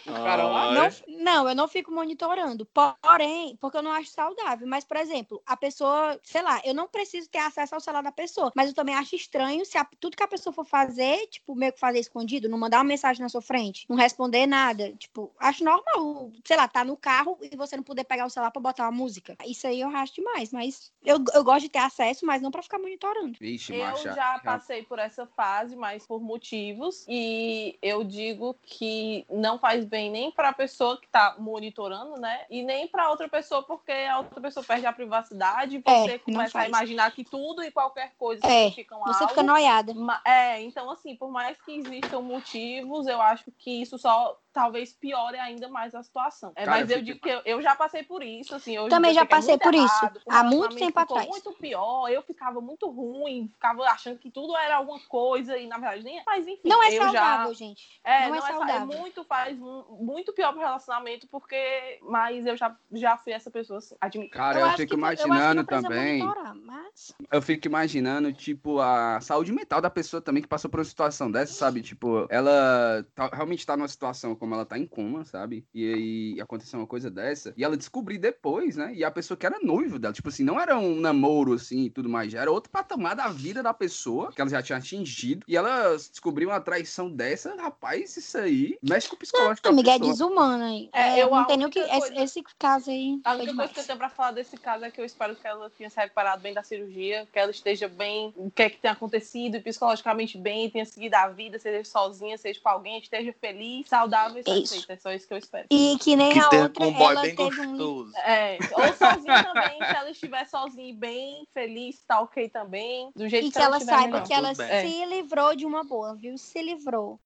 cara lá, Não, não, eu não fico monitorando. Porém, porque eu não acho saudável. Mas, por exemplo, a pessoa, sei lá, eu não preciso ter acesso ao celular da pessoa. Mas eu também acho estranho se a- tudo que a pessoa for fazer, tipo, meio que fazer escondido, não mandar uma mensagem na sua frente, não responder nada. Tipo, acho normal. Sei lá, tá no carro e você não poder pegar o celular pra botar uma música. Isso aí eu acho demais. Mas eu, eu gosto de ter acesso, mas não pra ficar monitorando. Vixe, Eu macha. já passei por essa fase, mas por motivos. E eu digo que não faz bem nem para a pessoa que tá monitorando, né? E nem pra outra pessoa, porque a outra pessoa perde a privacidade e É, você não começa a imaginar que tudo e qualquer coisa É, significam Você algo. fica noiada. É, então assim, por mais que existam motivos, eu acho que isso só talvez piore ainda mais a situação. É, Cara, mas eu eu digo que eu, eu já passei por isso, assim. Hoje em Também já eu é passei por isso, errado, o há muito tempo ficou atrás. muito pior, eu ficava muito ruim, ficava achando que tudo era alguma coisa e na verdade nem é. Mas enfim, Não é eu saudável, já... gente. É, Não não, é é, sa- é saudável. muito, faz mu- muito pior pro relacionamento, porque. Mas eu já, já fui essa pessoa, assim, admito. Cara, eu, fico que- eu imaginando também. monitorar, mas... Eu fico imaginando, tipo, a saúde mental da pessoa também que passou por uma situação dessa, sabe? Tipo, ela tá- realmente tá numa situação como ela tá em coma, sabe? E aí aconteceu uma coisa dessa. E ela descobriu depois, né? E a pessoa que era noivo dela, tipo assim, não era um namoro assim e tudo mais, já era outro patamar da vida da pessoa que ela já tinha atingido. E ela descobriu uma traição dessa, rapaz, isso aí mexe com o psicológico da Amiga, é desumana aí. É, É, eu- não a tem nem o que... única Esse, coisa- esse caso aí A única coisa que eu tenho pra falar desse caso é que eu espero que ela tenha se recuperado bem da cirurgia, que ela esteja bem, o que é que tenha acontecido, psicologicamente bem, tenha seguido a vida, seja sozinha, seja com alguém, esteja feliz, saudável e Isso. satisfeita. É só isso que eu espero. E que nem Que a outra, um boy ela bem teve um... gostoso. É, ou sozinha também, se ela estiver sozinha e bem, feliz, tá ok também, do jeito E que, que ela estiver saiba melhor. que ela Tudo bem. se livrou de uma boa, viu? Se livrou.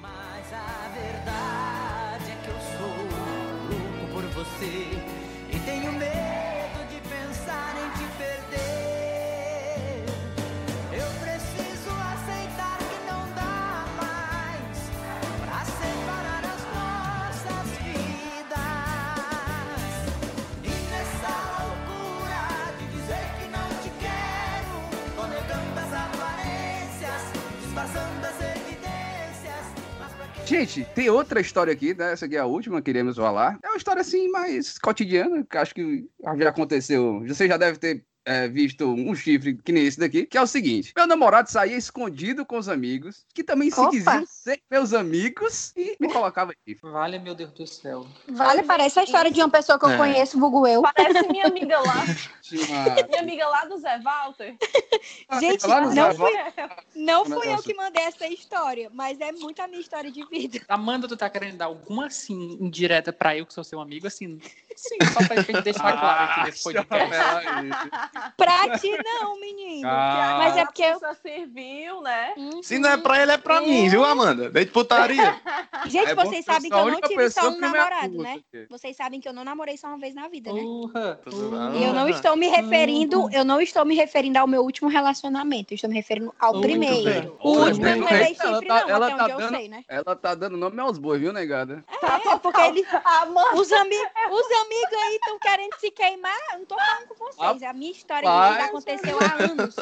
Mas a verdade é que eu sou louco por você Gente, tem outra história aqui, né? Essa aqui é a última que queremos falar. É uma história assim mais cotidiana, que acho que já aconteceu. Você já deve ter é, visto um chifre que nem esse daqui, que é o seguinte: meu namorado saía escondido com os amigos, que também se Opa! quiseram ser meus amigos, e me colocava chifre. Vale, meu Deus do céu. Vale, parece a história de uma pessoa que eu É. conheço, vulgo eu. Parece minha amiga lá, minha amiga lá do Zé Walter. Gente, Lá no não Zé fui, não fui eu que mandei essa história, mas é muito a minha história de vida. Amanda, tu tá querendo dar alguma assim indireta pra eu que sou seu amigo, assim? Sim, só pra gente deixar claro aqui nesse podcast. Pra ti não, menino. Ah. Mas é porque eu... Só serviu, né? Uhum. Se não é pra ele, é pra mim, viu, Amanda? Desde putaria. Gente, É vocês eu sabem que eu não tive só um me namorado, né? aqui. Vocês sabem que eu não namorei só uma vez na vida, né? E eu não estou me referindo, eu não estou me referindo ao meu último relacionamento, eu estou me referindo ao primeiro. bem. O Olha, último eu não levei chifre, tá- não, ela até tá onde eu dando- sei, né? Ela tá dando nome aos bois, viu, negada? É, porque ele, os, ami os amigos aí estão querendo se queimar, eu não tô falando com vocês. A minha história Rapaz. vida aconteceu há anos.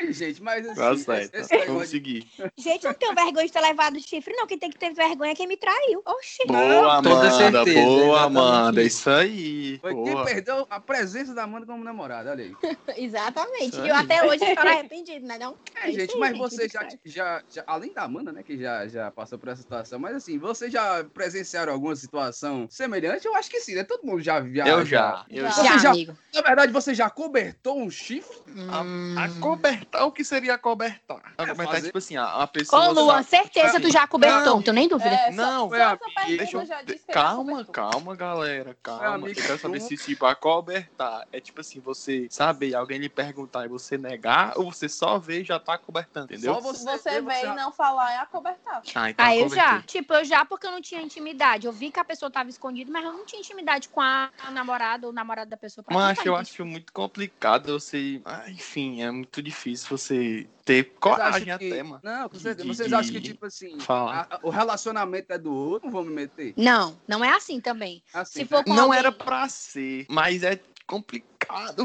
Ei, gente, mas assim, Tá esse, certo. esse Vamos negócio de seguir. Gente, eu não tenho vergonha de ter levado chifre, não. Quem tem que ter vergonha é quem me traiu. Oxi. Boa, Toda Amanda. certeza, boa, exatamente Amanda. isso. Isso aí. Foi quem Boa. perdeu a presença da Amanda como namorada, olha aí. Exatamente. Isso E eu aí. até hoje estou arrependido, né? Não? É, isso gente, aí, mas gente, você já, que já, já, além da Amanda, né, que já, já passou por essa situação, mas assim, você já presenciaram alguma situação semelhante? Eu acho que sim, né? Todo mundo já viu. Eu já. Eu faz. já. Já, amigo. Na verdade, você já cobertou um chifre? Hum. A cobertar, o que seria cobertar? A cobertar é fazer- tipo assim, a, a pessoa. Ô, Luan, sabe- certeza tu já cobertou, não tenho nem dúvida. É, Não, só, pergunta Deixa eu... Calma, calma, galera. Calma. Eu quero saber se, tipo, a cobertar é tipo assim, você saber, alguém lhe perguntar e você negar, ou você só vê e já tá cobertando, entendeu? Só Se você, você vê, vê e não falar, é acobertar. Ah, então Ah, eu já. Tipo, eu já porque eu não tinha intimidade. Eu vi que a pessoa tava escondida, mas eu não tinha intimidade com a namorada ou o namorado da pessoa. pra Mas eu acho muito complicado você. Ah, enfim, é muito difícil você ter coragem que- até, mano. Não, com certeza. de- Vocês acham que, de tipo assim, falar. a- a- o relacionamento é do outro, não vou me meter? Não, não é assim também. Assim, Se for com Não alguém- era pra ser, mas é complicado,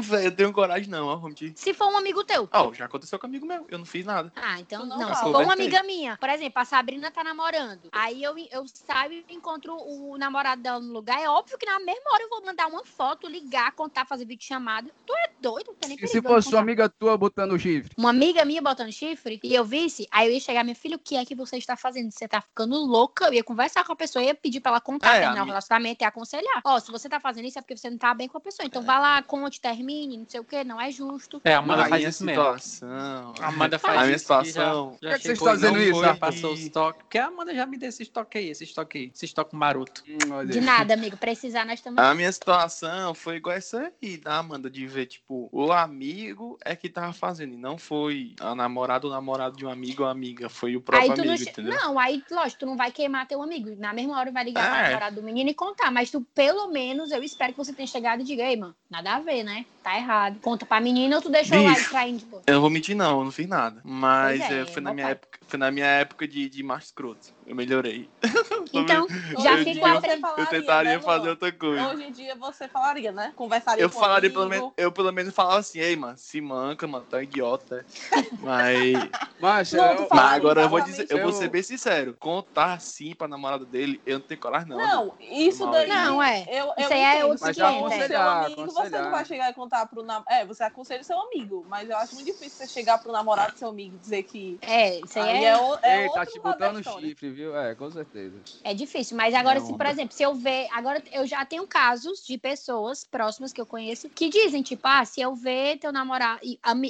velho. Eu tenho coragem, não, ó. Se for um amigo teu. Ó, já aconteceu com um amigo meu, eu não fiz nada. Ah, então não. não se for uma amiga minha, por exemplo, a Sabrina tá namorando. Aí eu, eu saio e encontro o namorado dela no lugar. É óbvio que na mesma hora eu vou mandar uma foto, ligar, contar, fazer vídeo chamada. Tu é doido, não tem nem E se fosse sua contar. amiga tua botando chifre? Uma amiga minha botando chifre e eu visse, aí eu ia chegar, minha filha, o que é que você está fazendo? Você tá ficando louca? Eu ia conversar com a pessoa, ia pedir pra ela contar, É, terminar o relacionamento e aconselhar. Ó, se você tá fazendo isso é porque você não tá bem com a pessoa. Então vai lá, conta conte, termine, não sei o que, não é justo. É, a Amanda faz minha isso mesmo. situação. A Amanda faz A minha situação- Já, já Por que que você chegou está e não dizendo isso, rapaz? passou os toques. Porque a Amanda já me deu esse estoque aí, esse estoque aí. Esse estoque maroto. Hum, olha De nada, amigo. Precisar, nós estamos. A minha situação foi igual essa aí, da Amanda, de ver, tipo, o amigo é que tava fazendo, e não foi a namorada ou namorado de um amigo ou amiga, foi o próprio Aí tu não, amigo, entendeu? não, aí, lógico, tu não vai queimar teu amigo. Na mesma hora vai ligar pra É. namorada do menino e contar. Mas tu, pelo menos, eu espero que você tenha chegado e diga, ei, mano, nada a ver, né? Tá errado. Conta pra menina ou tu deixou lá e Bicho. traindo, pô. Eu não vou mentir, não, eu não fiz nada. Mas é, eh, foi, na minha pai. época, foi na minha época de, de macho escroto. Eu melhorei. Então, já eu, fico eu, aprendendo. eu falaria, tentaria né, fazer outra coisa. Hoje em dia você falaria, né? Conversaria Eu com falaria pelo amigo. menos, eu pelo menos falava assim, ei, mano, se manca, mano, tá idiota. Mas, Mas, Não, eu- mas agora eu vou dizer, eu vou Eu- ser bem sincero, contar assim pra namorada dele, eu não tenho coragem não. Não, isso daí. aí. Não, é. Eu, eu Isso aí é outro Mas for já seu aconselhar, amigo, você não vai chegar e contar pro namorado. É, você aconselha seu amigo, mas eu acho muito difícil você chegar pro namorado do seu amigo e dizer que. É, isso aí Aí é, é, o- é Ei, tá te botando chifre, viu? É, com certeza. é difícil. Mas agora, Não, se, por exemplo, se eu ver. Agora eu já tenho casos de pessoas próximas que eu conheço que dizem, tipo, ah, se eu ver teu namorado,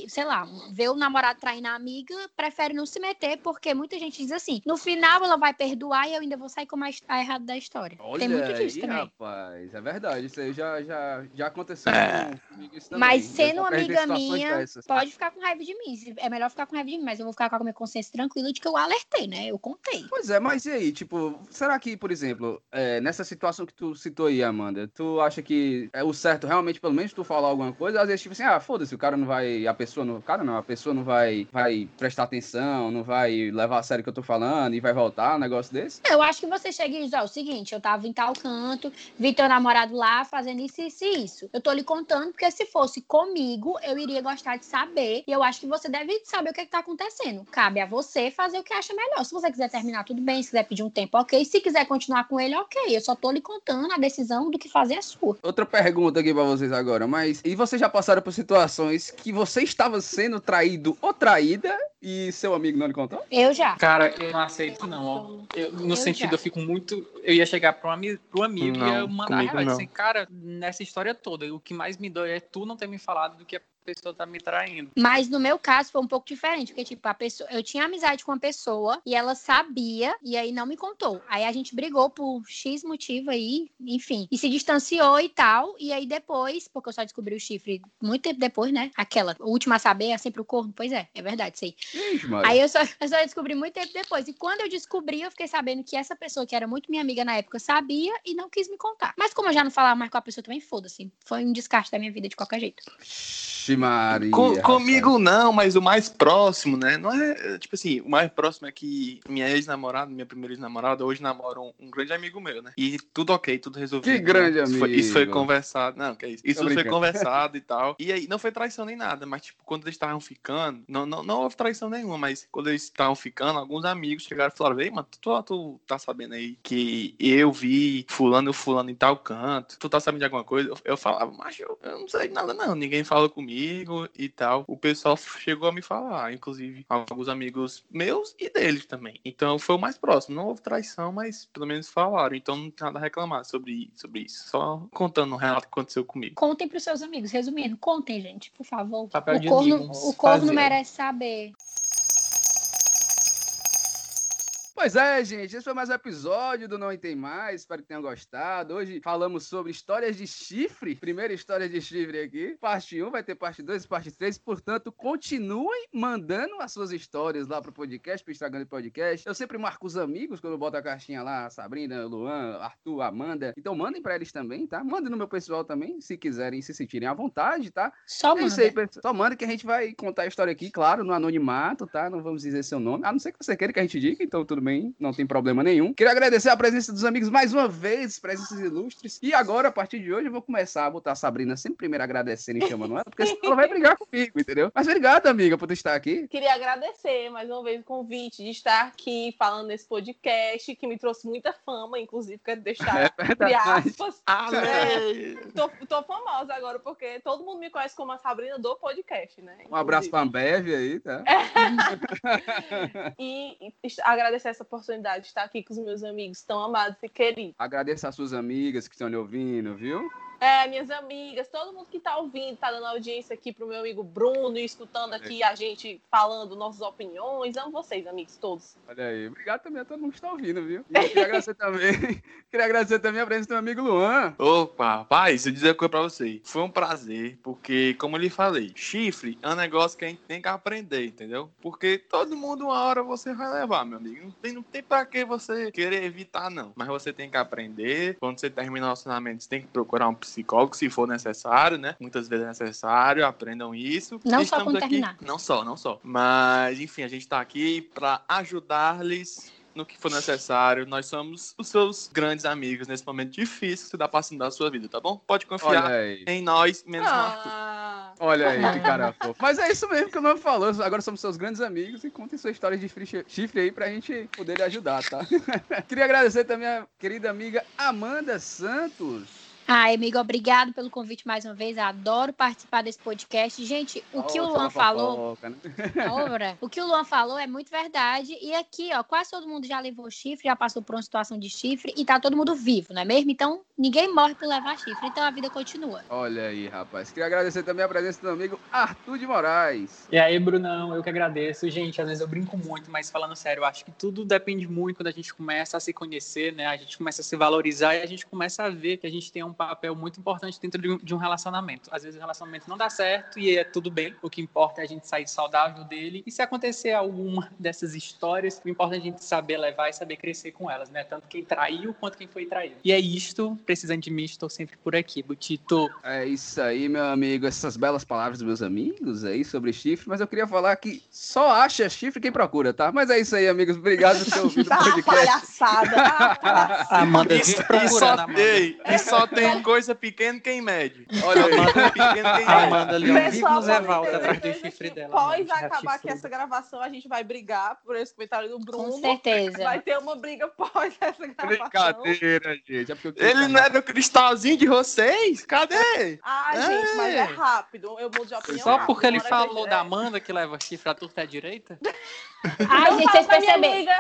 sei lá, ver o namorado traindo a amiga, prefere não se meter, porque muita gente diz assim: no final ela vai perdoar e eu ainda vou sair com mais a errado da história. Olha Tem muito aí, disso também. rapaz. É verdade. Isso aí já, já, já aconteceu É. comigo isso também. Mas sendo uma amiga situações minha, dessas. pode ficar com raiva de mim. É melhor ficar com raiva de mim, mas eu vou ficar com a minha consciência tranquila de que eu alertei, né? Eu contei. Pois é, mas e aí, tipo, será que, por exemplo, é, nessa situação que tu citou aí, Amanda, tu acha que é o certo realmente, pelo menos, tu falar alguma coisa? Às vezes, tipo assim, ah, foda-se, o cara não vai, a pessoa não, cara não, a pessoa não vai, vai prestar atenção, não vai levar a sério o que eu tô falando e vai voltar, um negócio desse? Eu acho que você chega e diz, ó, o seguinte, eu tava em tal canto, vi teu namorado lá fazendo isso, isso e isso. Eu tô lhe contando, porque se fosse comigo, eu iria gostar de saber. E eu acho que você deve saber o que, é que tá acontecendo. Cabe a você fazer o que acha melhor. Se você quiser terminar, tudo bem. Se quiser pedir um tempo, ok. Se quiser continuar com ele, ok. Eu só tô lhe contando a decisão do que fazer é sua. Outra pergunta aqui pra vocês agora, mas e vocês já passaram por situações que você estava sendo traído ou traída e seu amigo não lhe contou? Eu já. Cara, eu não aceito, não. ó. Eu, no Eu sentido, já. eu fico muito. Eu ia chegar pro, ami pro amigo e Não, ia mandar comigo assim, cara, nessa história toda, o que mais me dói é tu não ter me falado do que a pessoa tá me traindo. Mas no meu caso foi um pouco diferente, porque, tipo, a pessoa, eu tinha amizade com uma pessoa e ela sabia e aí não me contou. Aí a gente brigou por X motivo aí, enfim, e se distanciou e tal. E aí depois, porque eu só descobri o chifre muito tempo depois, né? Aquela, a última a saber é sempre o corno. Pois é, é verdade, isso aí. Ixi. Aí eu só, eu só descobri muito tempo depois. E quando eu descobri, eu fiquei sabendo que essa pessoa, que era muito minha amiga na época, sabia e não quis me contar. Mas como eu já não falava mais com a pessoa também, foda-se. Foi um descarte da minha vida de qualquer jeito. Ixi, Maria. Co- rapaz. comigo não, mas o mais próximo, né? Não é, é, tipo assim, o mais próximo é que minha ex-namorada, minha primeira ex-namorada, hoje namora um, um grande amigo meu, né? E tudo ok, tudo resolvido. Que grande Isso foi- Isso foi amigo. conversado. Não, que é isso. Isso foi conversado e tal. E aí, não foi traição nem nada, mas tipo, quando eles estavam ficando, não, não, não houve traição nenhuma, mas quando eles estavam ficando, alguns amigos chegaram e falaram: Ei, mano, tu, tu tá sabendo aí que eu vi fulano e fulano em tal canto? Tu tá sabendo de alguma coisa? Eu, eu falava, mas eu, eu não sei de nada, não. Ninguém falou comigo e tal. O pessoal chegou a me falar, inclusive, alguns amigos meus e deles também. Então foi o mais próximo. Não houve traição, mas pelo menos falaram. Então não tem nada a reclamar sobre, sobre isso. Só contando o relato que aconteceu comigo. Contem pros seus amigos. Resumindo, contem, gente, por favor. Papel o de corno, amigos, o corno fazer. merece saber. Pois é, gente, esse foi mais um episódio do Não Tem Mais, espero que tenham gostado. Hoje falamos sobre histórias de chifre, primeira história de chifre aqui. Parte 1, vai ter parte 2 e parte 3, portanto, continuem mandando as suas histórias lá pro podcast, pro Instagram do podcast. Eu sempre marco os amigos quando eu boto a caixinha lá, a Sabrina, Luan, Arthur, Amanda. Então mandem pra eles também, tá? Mandem no meu pessoal também, se quiserem se sentirem à vontade, tá? Só É aí, manda. Só manda que a gente vai contar a história aqui, claro, no anonimato, tá? Não vamos dizer seu nome. A não ser que você queira que a gente diga, então tudo bem, não tem problema nenhum. Queria agradecer a presença dos amigos mais uma vez, presenças ilustres. E agora, a partir de hoje, eu vou começar a botar a Sabrina sempre primeiro agradecendo e chamando ela, porque senão ela vai brigar comigo, entendeu? Mas obrigado, amiga, por estar aqui. Queria agradecer mais uma vez o convite de estar aqui falando nesse podcast, que me trouxe muita fama, inclusive quero deixar É entre aspas. Ale! Tô, tô famosa agora, porque todo mundo me conhece como a Sabrina do podcast, né? Um abraço pra inclusive. Ambev aí, tá? E, e agradecer essa oportunidade de estar aqui com os meus amigos tão amados e queridos. Agradeço às suas amigas que estão lhe ouvindo, viu? É, minhas amigas, todo mundo que tá ouvindo, tá dando audiência aqui pro meu amigo Bruno e escutando aqui a gente falando nossas opiniões. Amo vocês, amigos, todos. Olha aí. Obrigado também a todo mundo que está ouvindo, viu? E eu queria agradecer também. queria agradecer também a presença do meu amigo Luan. Opa, rapaz, eu dizer uma coisa pra você. Foi um prazer, porque, como eu lhe falei, chifre é um negócio que a gente tem que aprender, entendeu? Porque todo mundo, uma hora, você vai levar, meu amigo. Não tem, não tem pra que você querer evitar, não. Mas você tem que aprender. Quando você termina o relacionamento, você tem que procurar um psicólogo, se for necessário, né? Muitas vezes é necessário, aprendam isso. Não E só quando aqui- terminar. Não só, não só. Mas, enfim, a gente tá aqui pra ajudar-lhes no que for necessário. Nós somos os seus grandes amigos nesse momento difícil que você tá passando da sua vida, tá bom? Pode confiar Olha aí. em nós, menos no Arthur. Ah, Olha aí, que cara fofo. Mas é isso mesmo que o nome falou. Agora somos seus grandes amigos e contem sua história de chifre- chifre aí pra gente poder lhe ajudar, tá? Queria agradecer também a querida amiga Amanda Santos. Ai, amigo, obrigado pelo convite mais uma vez. Adoro participar desse podcast. Gente, o que o Luan falou. fofoca, né? Ora, o que o Luan falou é muito verdade. E aqui, ó, quase todo mundo já levou chifre, já passou por uma situação de chifre e tá todo mundo vivo, não é mesmo? Então, ninguém morre por levar chifre, então a vida continua. Olha aí, rapaz. Queria agradecer também a presença do meu amigo Arthur de Moraes. E aí, Brunão, eu que agradeço. Gente, às vezes eu brinco muito, mas falando sério, eu acho que tudo depende muito quando a gente começa a se conhecer, né? A gente começa a se valorizar e a gente começa a ver que a gente tem um papel muito importante dentro de um, de um relacionamento. Às vezes o relacionamento não dá certo e é tudo bem. O que importa é a gente sair saudável dele. E se acontecer alguma dessas histórias, o importante é a gente saber levar e saber crescer com elas, né? Tanto quem traiu quanto quem foi traído. E é isto. Precisando de mim, estou sempre por aqui. Butito. É isso aí, meu amigo. Essas belas palavras dos meus amigos aí sobre chifre. Mas eu queria falar que só acha chifre quem procura, tá? Mas é isso aí, amigos. Obrigado por ter ouvido o uma podcast. palhaçada. ah, palhaçada. Amanda, E, e só Amanda. tem, e só tem coisa pequena quem mede. Olha aí. Coisa pequena quem A mede. Amanda vive Pessoal, entender, atrás do chifre dela. Pós Amanda, acabar aqui essa gravação, a gente vai brigar por esse comentário do Bruno. Com certeza. Vai ter uma briga pós essa gravação. Brincadeira, gente. É Ele não era o cristalzinho de vocês? Cadê? Ah, gente, mas é rápido. Eu mudo de opinião. Só rápido, porque ele uma hora falou da é. Amanda que leva chifre à torta e à direita? Ai, Não gente, vocês perceberam.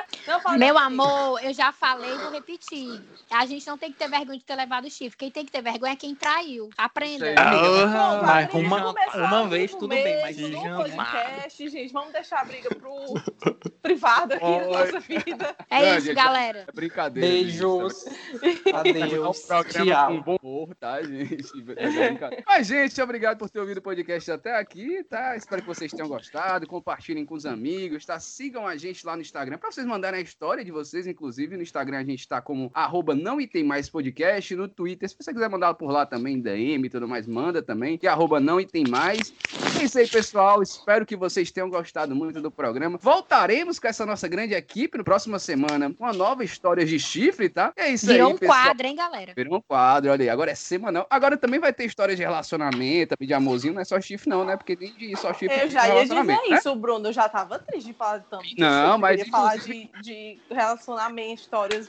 Meu amor, eu já falei e vou repetir. A gente não tem que ter vergonha de ter levado o chifre. Quem tem que ter vergonha é quem traiu. Aprenda. Ah, mas uma- uma vez tudo bem, mas podcast, gente. Vamos deixar a briga pro privado aqui da Oi. nossa vida. É Não, isso, gente, galera. É brincadeira. Beijos. gente. É um Adeus. programa Tchau. com bom humor, tá, gente? É. Mas, gente, obrigado por ter ouvido o podcast até aqui, tá? Espero que vocês tenham gostado. Compartilhem com os amigos, tá? Sigam a gente lá no Instagram pra vocês mandarem a história de vocês, inclusive. No Instagram a gente tá como arroba não e tem mais podcast. No Twitter, se você quiser mandar por lá também, DM e tudo mais, manda também. Que é arroba não e tem mais. É isso aí, pessoal. Espero que vocês tenham gostado muito do programa. Voltaremos com essa nossa grande equipe na próxima semana com uma nova história de chifre, tá? É isso Virou aí, um pessoal. quadro, hein, galera? Virou um quadro, olha aí. Agora é semanal. Agora também vai ter histórias de relacionamento, de amorzinho, não é só chifre, não, né? Porque tem de só chifre Eu de já ia dizer né? isso, Bruno. Eu já tava triste de falar tanto. Não, chifre, mas Eu ia falar de, de relacionamento, histórias,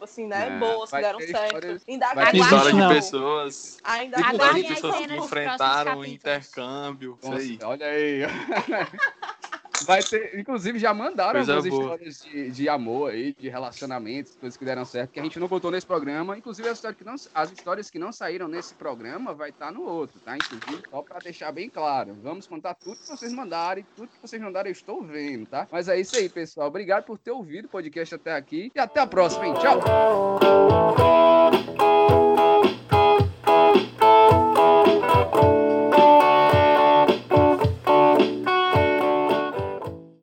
assim, né? Não, boas, que vai deram ter certo. histórias- Ainda vai ter História de pessoas. Ainda Aguardem História de as pessoas que cenas enfrentaram o intercâmbio. Aí. olha aí. Vai ter, inclusive, já mandaram Coisa algumas boa. histórias de, de amor aí, de relacionamentos, coisas que deram certo, que a gente não contou nesse programa. Inclusive, as histórias que não, as histórias que não saíram nesse programa vai estar no outro, tá? Inclusive, só pra deixar bem claro. Vamos contar tudo que vocês mandarem, tudo que vocês mandarem eu estou vendo, tá? Mas é isso aí, pessoal. Obrigado por ter ouvido o podcast até aqui e até a próxima, hein? Tchau!